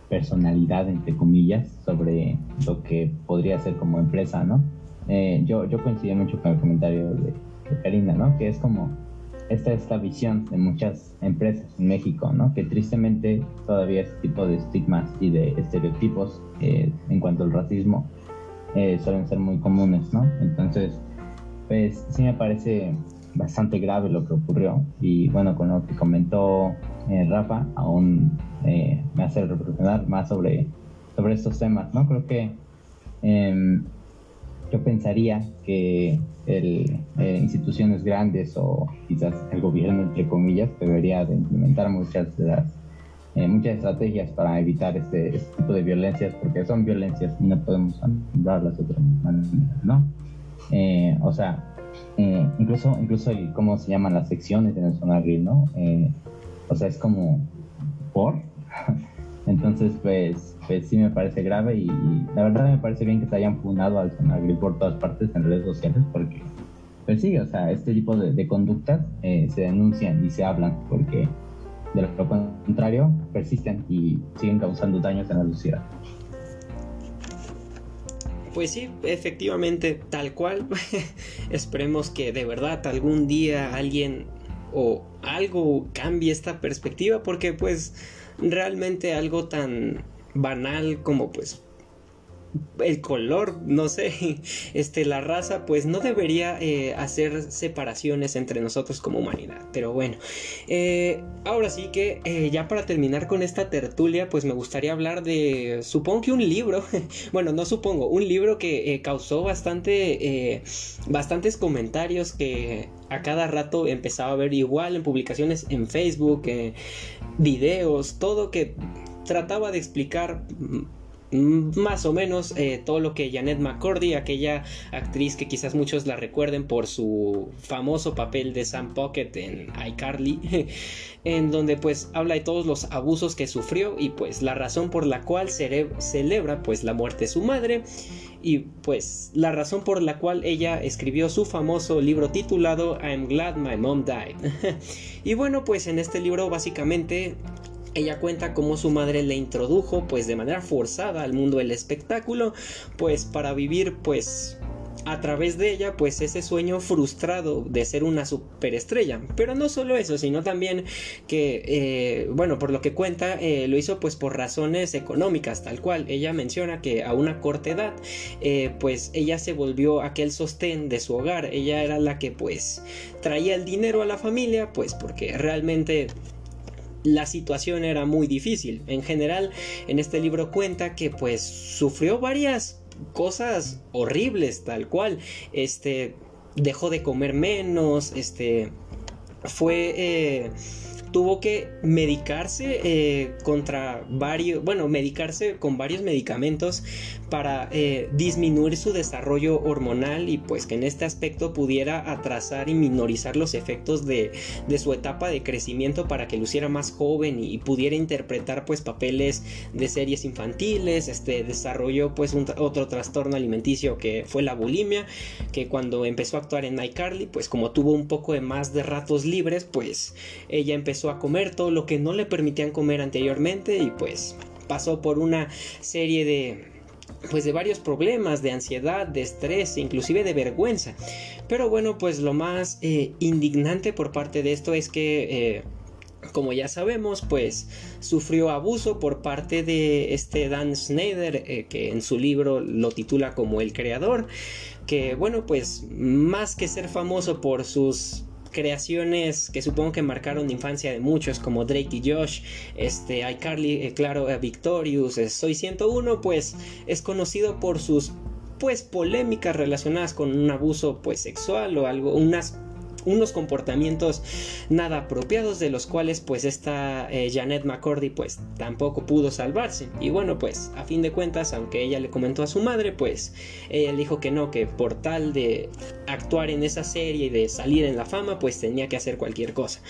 personalidad, entre comillas, sobre lo que podría ser como empresa, ¿no? Eh, yo, yo coincido mucho con el comentario de, Karina, ¿no? Que es como, esta es la visión de muchas empresas en México, ¿no? Que tristemente todavía este tipo de estigmas y de estereotipos eh, en cuanto al racismo eh, suelen ser muy comunes, ¿no? Entonces, pues sí me parece bastante grave lo que ocurrió y bueno, con lo que comentó Rafa, aún eh, me hace reflexionar más sobre sobre estos temas, ¿no? Creo que em, yo pensaría que el, eh, instituciones grandes o quizás el gobierno, entre comillas, debería de implementar muchas de las eh, muchas estrategias para evitar este, este, tipo de violencias, porque son violencias y no podemos nombrarlas de otra manera, ¿no? Eh, o sea, incluso, incluso el, cómo se llaman las secciones en el Sonagril, ¿no? o sea, es como por. Entonces, pues, pues sí me parece grave y, la verdad me parece bien que se hayan funado al Sonagril por todas partes en redes sociales porque, pues sí, o sea, este tipo de, conductas eh, se denuncian y se hablan porque de lo contrario persisten y siguen causando daños en la sociedad. Pues sí, efectivamente, tal cual. Esperemos que de verdad algún día alguien o algo cambie esta perspectiva porque pues realmente algo tan banal como pues el color, no sé, este, la raza, pues no debería eh, hacer separaciones entre nosotros como humanidad. Pero bueno, eh, ahora sí que eh, ya para terminar con esta tertulia, pues me gustaría hablar de, supongo que un libro, bueno, no supongo, un libro que causó bastante, bastantes comentarios que a cada rato empezaba a ver igual en publicaciones en Facebook, videos, todo que trataba de explicar más o menos eh, todo lo que Janet McCordy, aquella actriz que quizás muchos la recuerden por su famoso papel de Sam Pocket en iCarly, en donde pues habla de todos los abusos que sufrió y pues la razón por la cual celebra pues la muerte de su madre y pues la razón por la cual ella escribió su famoso libro titulado I'm Glad My Mom Died. y bueno, pues en este libro básicamente ella cuenta cómo su madre le introdujo pues de manera forzada al mundo del espectáculo, pues para vivir pues a través de ella pues ese sueño frustrado de ser una superestrella. Pero no solo eso sino también que eh, bueno por lo que cuenta eh, lo hizo pues por razones económicas tal cual. Ella menciona que a una corta edad eh, pues ella se volvió aquel sostén de su hogar. Ella era la que pues traía el dinero a la familia pues porque realmente la situación era muy difícil. En general, en este libro cuenta que pues sufrió varias cosas horribles tal cual. Este dejó de comer menos, este fue eh, tuvo que medicarse eh, contra varios, bueno, medicarse con varios medicamentos para eh, disminuir su desarrollo hormonal y pues que en este aspecto pudiera atrasar y minorizar los efectos de, su etapa de crecimiento para que luciera más joven y, pudiera interpretar pues papeles de series infantiles, este desarrolló pues otro trastorno alimenticio que fue la bulimia, que cuando empezó a actuar en iCarly pues como tuvo un poco de más de ratos libres pues ella empezó a comer todo lo que no le permitían comer anteriormente y pues pasó por una serie de pues de varios problemas de ansiedad, de estrés, inclusive de vergüenza. Pero bueno, pues lo más eh, indignante por parte de esto es que... Eh, como ya sabemos, pues sufrió abuso por parte de este Dan Snyder, eh, que en su libro lo titula como el creador, que bueno, pues más que ser famoso por sus creaciones que supongo que marcaron la infancia de muchos, como Drake y Josh, este, iCarly, eh, claro, eh, Victorious, eh, Soy 101, pues es conocido por sus pues polémicas relacionadas con un abuso pues sexual o algo, unas unos comportamientos nada apropiados de los cuales pues esta eh, Janet McCordy pues tampoco pudo salvarse. Y bueno pues a fin de cuentas aunque ella le comentó a su madre pues ella dijo que no que por tal de actuar en esa serie y de salir en la fama pues tenía que hacer cualquier cosa.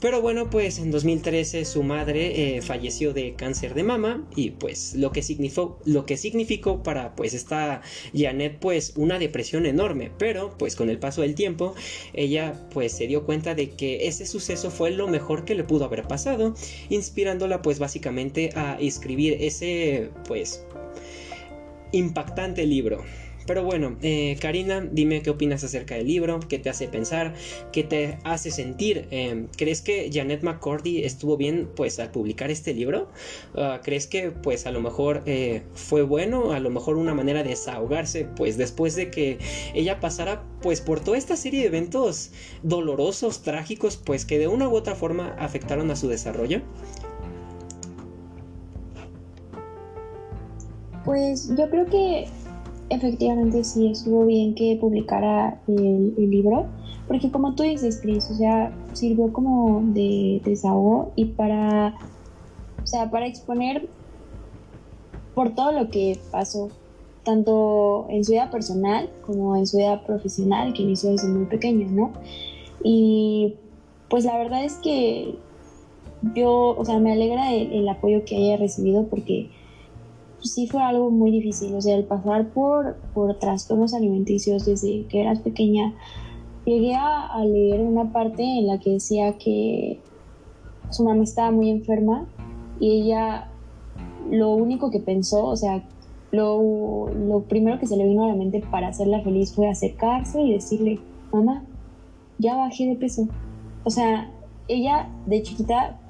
Pero bueno pues en 2013 su madre eh, falleció de cáncer de mama y pues lo que significó lo que significó para pues esta Janet pues una depresión enorme. Pero pues con el paso del tiempo ella pues se dio cuenta de que ese suceso fue lo mejor que le pudo haber pasado, inspirándola pues básicamente a escribir ese pues impactante libro. Pero bueno, eh, Karina, dime qué opinas acerca del libro, qué te hace pensar, qué te hace sentir. Em, ¿Crees que Janet McCordy estuvo bien pues al publicar este libro? Ah, ¿Crees que pues a lo mejor eh, fue bueno, a lo mejor una manera de desahogarse pues después de que ella pasara pues por toda esta serie de eventos dolorosos, trágicos, pues que de una u otra forma afectaron a su desarrollo? Pues yo creo que efectivamente sí estuvo bien que publicara el, libro, porque como tú dices, Chris, o sea, sirvió como de desahogo y para, o sea, para exponer por todo lo que pasó, tanto en su vida personal como en su vida profesional, que inició desde muy pequeño, ¿no? Y pues la verdad es que yo, o sea, me alegra el, apoyo que haya recibido porque sí fue algo muy difícil, o sea, el pasar por, por trastornos alimenticios desde que eras pequeña, llegué a, a leer una parte en la que decía que su mamá estaba muy enferma y ella lo único que pensó, o sea, lo, lo, primero que se le vino a la mente para hacerla feliz fue acercarse y decirle, mamá, ya bajé de peso. O sea, ella de chiquita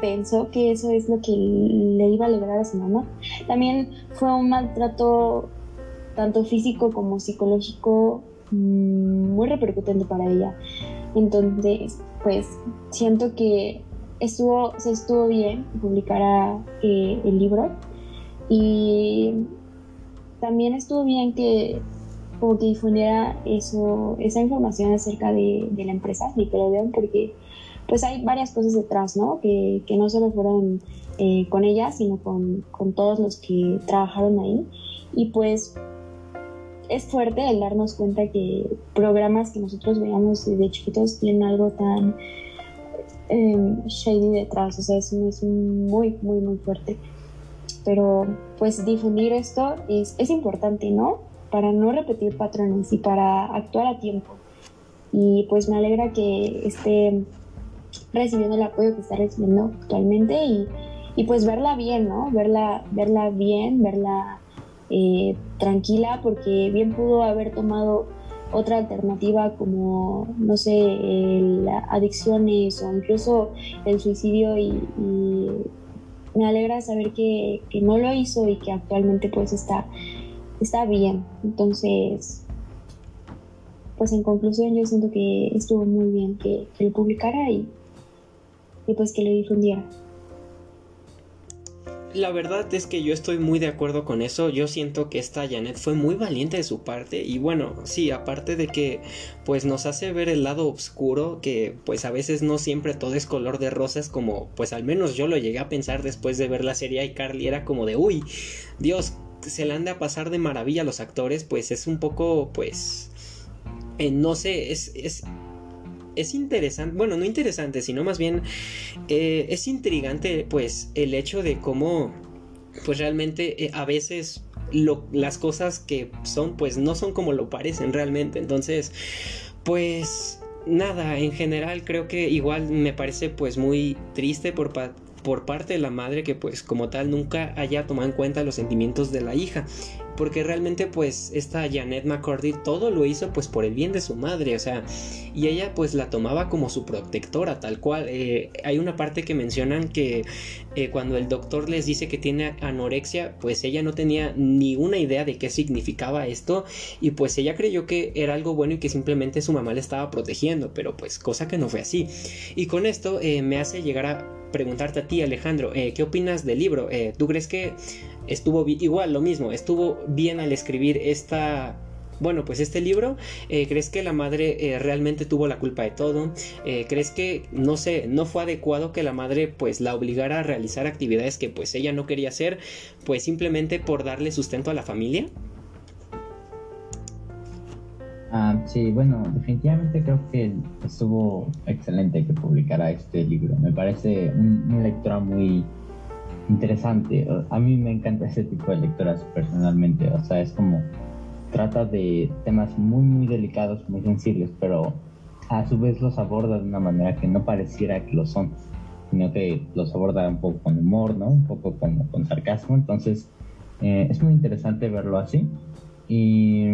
pensó que eso es lo que le iba a lograr a su mamá. También fue un maltrato tanto físico como psicológico mm, muy repercutente para ella. Entonces, pues siento que estuvo, se estuvo bien publicar eh, el libro y también estuvo bien que como que difundiera eso, esa información acerca de, de la empresa Nickelodeon porque pues hay varias cosas detrás, ¿no? Que, que no solo fueron eh, con ella, sino con, con, todos los que trabajaron ahí. Y pues es fuerte el darnos cuenta que programas que nosotros veíamos desde chiquitos tienen algo tan eh, shady detrás, o sea, es, es muy, muy, muy fuerte. Pero pues difundir esto es, es importante, ¿no? Para no repetir patrones y para actuar a tiempo. Y pues me alegra que esté recibiendo el apoyo que está recibiendo actualmente y, pues verla bien, ¿no? Verla, verla bien, verla eh, tranquila, porque bien pudo haber tomado otra alternativa como, no sé, adicciones o incluso el suicidio y, me alegra saber que, no lo hizo y que actualmente pues está, está bien. Entonces, pues en conclusión yo siento que estuvo muy bien que, que lo publicara y pues que lo difundiera. La verdad es que yo estoy muy de acuerdo con eso. Yo siento que esta Janet fue muy valiente de su parte. Y bueno, sí, aparte de que pues nos hace ver el lado oscuro, que pues a veces no siempre todo es color de rosas, como pues al menos yo lo llegué a pensar después de ver la serie y Carly era como de uy, Dios, se le han de pasar de maravilla a los actores, pues es un poco pues. Eh, no sé, es, es es interesante, bueno, no interesante, sino más bien eh, es intrigante pues el hecho de cómo pues realmente eh, a veces las cosas que son pues no son como lo parecen realmente. Entonces, pues nada, en general creo que igual me parece pues muy triste por, por parte de la madre que pues como tal nunca haya tomado en cuenta los sentimientos de la hija porque realmente pues esta Janet McCordy todo lo hizo pues por el bien de su madre, o sea, y ella pues la tomaba como su protectora, tal cual. Eh, hay una parte que mencionan que eh, cuando el doctor les dice que tiene anorexia, pues ella no tenía ni una idea de qué significaba esto y pues ella creyó que era algo bueno y que simplemente su mamá le estaba protegiendo, pero pues cosa que no fue así. Y con esto eh, me hace llegar a preguntarte a ti Alejandro, ¿qué opinas del libro? ¿Tú crees que estuvo igual lo mismo, estuvo bien al escribir esta bueno, pues este libro, eh, ¿crees que la madre eh, realmente tuvo la culpa de todo? Eh, ¿Crees que, no sé, no fue adecuado que la madre pues la obligara a realizar actividades que pues ella no quería hacer, pues simplemente por darle sustento a la familia? Ah, sí, bueno, definitivamente creo que estuvo excelente que publicara este libro. Me parece una lectura muy interesante. A mí me encanta ese tipo de lecturas personalmente. O sea, es como trata de temas muy, muy delicados, muy sensibles, pero a su vez los aborda de una manera que no pareciera que lo son, sino que los aborda un poco con humor, ¿no? Un poco con sarcasmo. Entonces, eh, es muy interesante verlo así. Y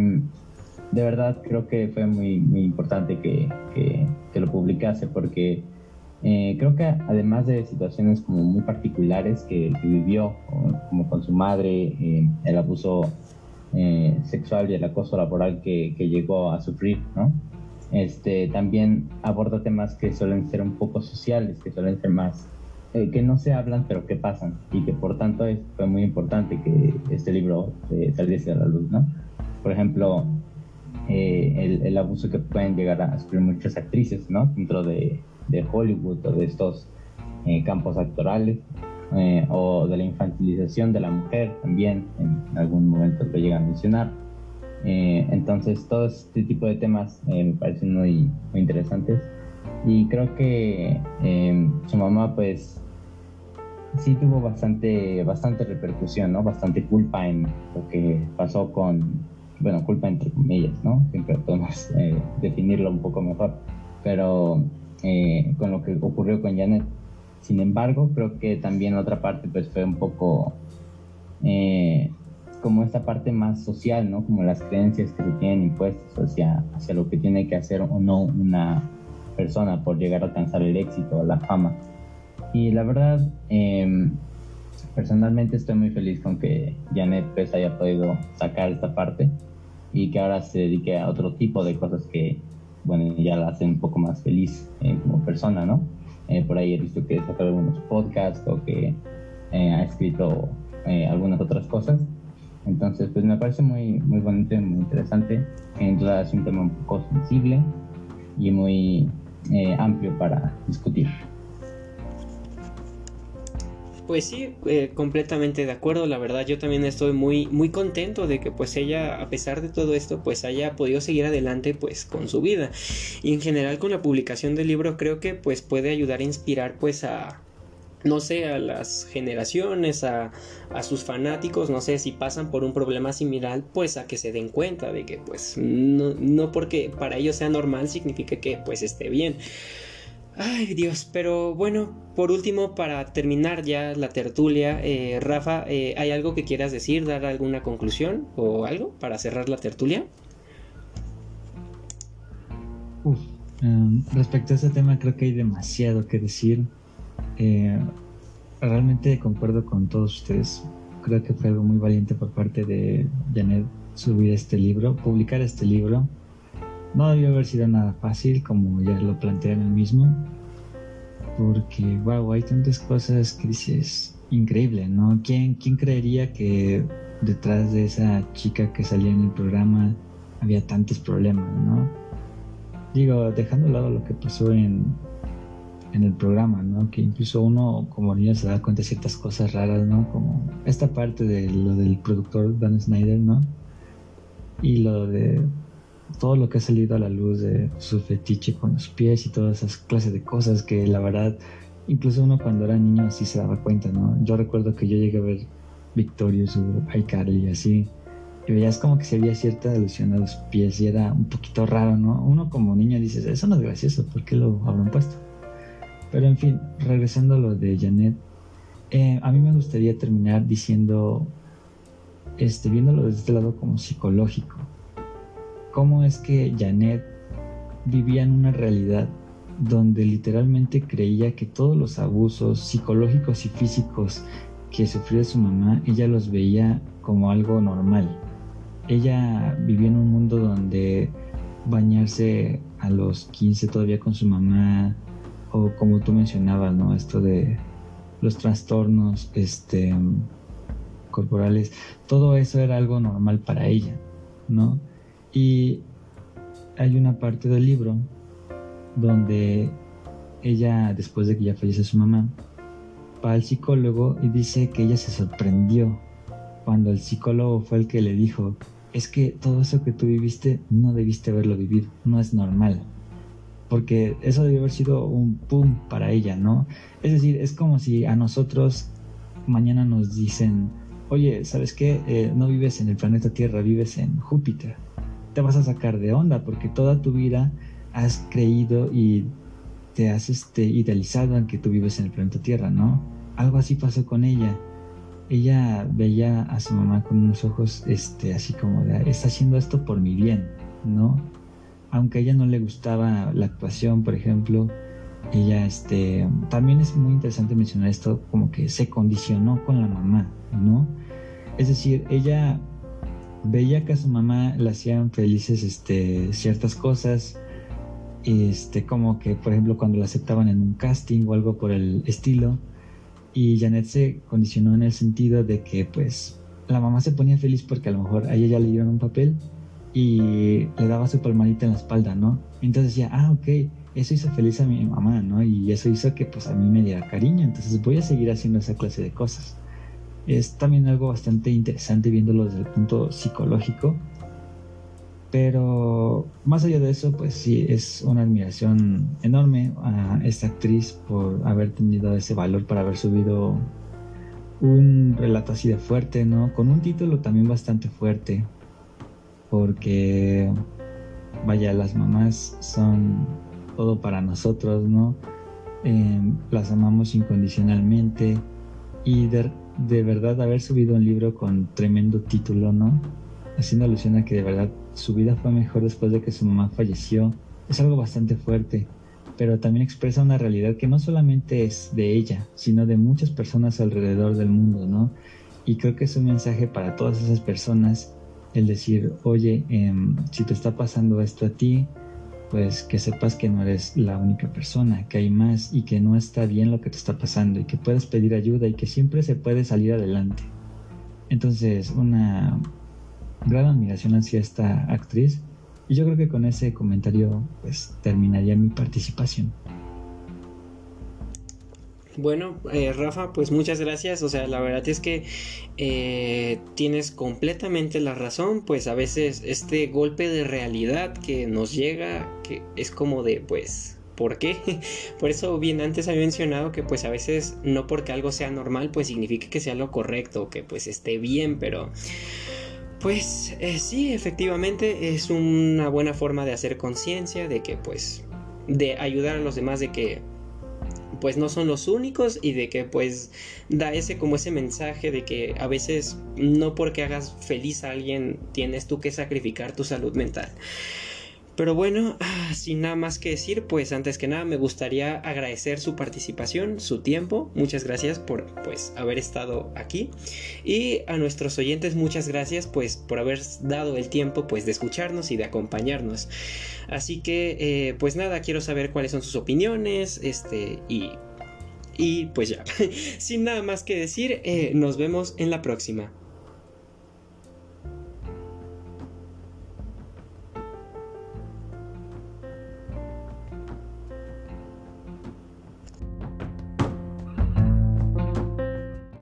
de verdad creo que fue muy, importante que, que, lo publicase porque eh, creo que además de situaciones como muy particulares que, vivió, como con su madre, eh, el abuso eh, sexual y el acoso laboral que, llegó a sufrir, ¿no? Este, también aborda temas que suelen ser un poco sociales, que suelen ser más eh, que no se hablan pero que pasan y que por tanto es, fue muy importante que este libro saliese a la luz, ¿no? Por ejemplo, eh, el, el, abuso que pueden llegar a sufrir muchas actrices, ¿no? Dentro de, de Hollywood o de estos campos actorales o de la infantilización de la mujer también, en algún momento lo llegan a mencionar. entonces, todo este tipo de temas me parecen muy, muy interesantes y creo que em, su mamá pues sí tuvo bastante, bastante repercusión, ¿no? Bastante culpa en lo que pasó con, bueno, culpa entre comillas, ¿no? Siempre podemos eh, definirlo un poco mejor, pero eh, con lo que ocurrió con Janet. Sin embargo, creo que también otra parte pues fue un poco eh, como esta parte más social, ¿no? Como las creencias que se tienen impuestas hacia, hacia lo que tiene que hacer o no una persona por llegar a alcanzar el éxito o la fama. Y la verdad, em, personalmente estoy muy feliz con que Janet pues haya podido sacar esta parte y que ahora se dedique a otro tipo de cosas que, bueno, ya la hacen un poco más feliz eh, como persona, ¿no? Eh, por ahí he visto que saca algunos podcasts o que eh, ha escrito algunas otras cosas. Entonces, pues me parece muy, muy bonito y muy interesante. En es un tema un poco sensible y muy amplio para discutir. Pues sí, eh, completamente de acuerdo. La verdad, yo también estoy muy, muy contento de que pues ella, a pesar de todo esto, pues haya podido seguir adelante pues con su vida. Y en general con la publicación del libro creo que pues puede ayudar a inspirar pues a, no sé, a las generaciones, a, a, sus fanáticos, no sé si pasan por un problema similar, pues a que se den cuenta de que pues no, no porque para ellos sea normal significa que pues esté bien. Ay Dios, pero bueno, por último, para terminar ya la tertulia, eh, Rafa, eh, ¿hay algo que quieras decir, dar alguna conclusión o algo para cerrar la tertulia? Uf, em, respecto a ese tema creo que hay demasiado que decir eh, realmente concuerdo con todos ustedes. Creo que fue algo muy valiente por parte de Janet subir este libro, publicar este libro. No debió haber sido nada fácil, como ya lo planteé en el mismo, porque, wow, hay tantas cosas que dices, increíble, ¿no? ¿Quién, ¿Quién creería que detrás de esa chica que salía en el programa había tantos problemas, ¿no? Digo, dejando de lado lo que pasó en, en el programa, ¿no? Que incluso uno como niño se da cuenta de ciertas cosas raras, ¿no? Como esta parte de lo del productor Dan Snyder, ¿no? Y lo de todo lo que ha salido a la luz de su fetiche con los pies y todas esas clases de cosas que la verdad, incluso uno cuando era niño sí se daba cuenta, ¿no? Yo recuerdo que yo llegué a ver Victorious o iCarly y así, y veías como que se veía cierta alusión a los pies y era un poquito raro, ¿no? Uno como niño dices, eso no es gracioso, ¿por qué lo habrán puesto? Pero en fin, regresando a lo de Janet, eh, a mí me gustaría terminar diciendo, este, viéndolo desde este lado como psicológico, cómo es que Janet vivía en una realidad donde literalmente creía que todos los abusos psicológicos y físicos que sufrió su mamá, ella los veía como algo normal. Ella vivía en un mundo donde bañarse a los 15 todavía con su mamá, o como tú mencionabas, ¿no? Esto de los trastornos este, corporales, todo eso era algo normal para ella, ¿no? Y hay una parte del libro donde ella, después de que ya fallece su mamá, va al psicólogo y dice que ella se sorprendió cuando el psicólogo fue el que le dijo, es que todo eso que tú viviste no debiste haberlo vivido, no es normal porque eso debió haber sido un boom para ella, ¿no? Es decir, es como si a nosotros mañana nos dicen, oye, ¿sabes qué? Eh, no vives en el planeta Tierra, vives en Júpiter. Te vas a sacar de onda porque toda tu vida has creído y te has este, idealizado en que tú vives en el planeta Tierra, ¿no? Algo así pasó con ella. Ella veía a su mamá con unos ojos este, así como de, está haciendo esto por mi bien, ¿no? aunque a ella no le gustaba la actuación, por ejemplo, ella este también es muy interesante mencionar esto como que se condicionó con la mamá, ¿no? Es decir, ella veía que a su mamá le hacían felices este ciertas cosas este como que por ejemplo cuando la aceptaban en un casting o algo por el estilo Y Janet se condicionó en el sentido de que pues la mamá se ponía feliz porque a lo mejor a ella ya le dieron un papel y le daba su palmadita en la espalda, ¿no? Entonces decía, ah, ok, eso hizo feliz a mi mamá, ¿no? Y eso hizo que pues a mí me diera cariño, entonces voy a seguir haciendo esa clase de cosas. Es también algo bastante interesante viéndolo desde el punto psicológico, pero más allá de eso, pues sí, es una admiración enorme a esta actriz por haber tenido ese valor para haber subido un relato así de fuerte, ¿no? Con un título también bastante fuerte, porque, vaya, las mamás son todo para nosotros, ¿no? Em, las amamos incondicionalmente y de, de, verdad haber subido un libro con tremendo título, ¿no? Haciendo alusión a que de verdad su vida fue mejor después de que su mamá falleció, es algo bastante fuerte, pero también expresa una realidad que no solamente es de ella, sino de muchas personas alrededor del mundo, ¿no? Y creo que es un mensaje para todas esas personas el decir, oye, eh, si te está pasando esto a ti, pues que sepas que no eres la única persona, que hay más y que no está bien lo que te está pasando y que puedes pedir ayuda y que siempre se puede salir adelante. Entonces, una gran admiración hacia esta actriz y yo creo que con ese comentario pues terminaría mi participación. Bueno, eh, Rafa, pues muchas gracias. O sea, la verdad es que eh, tienes completamente la razón. Pues a veces este golpe de realidad que nos llega, que es como de, pues, ¿por qué? Por eso bien antes había mencionado que pues a veces no porque algo sea normal, pues significa que sea lo correcto, que pues esté bien, pero... Pues eh, sí, efectivamente es una buena forma de hacer conciencia de que pues de ayudar a los demás de que pues no son los únicos y de que pues da ese como ese mensaje de que a veces no porque hagas feliz a alguien tienes tú que sacrificar tu salud mental. Pero bueno, ah, sin nada más que decir, pues antes que nada me gustaría agradecer su participación, su tiempo. Muchas gracias por pues haber estado aquí y a nuestros oyentes muchas gracias pues por haber dado el tiempo pues de escucharnos y de acompañarnos. Así que eh, pues nada, quiero saber cuáles son sus opiniones, este y y pues ya, sin nada más que decir, eh, nos vemos en la próxima.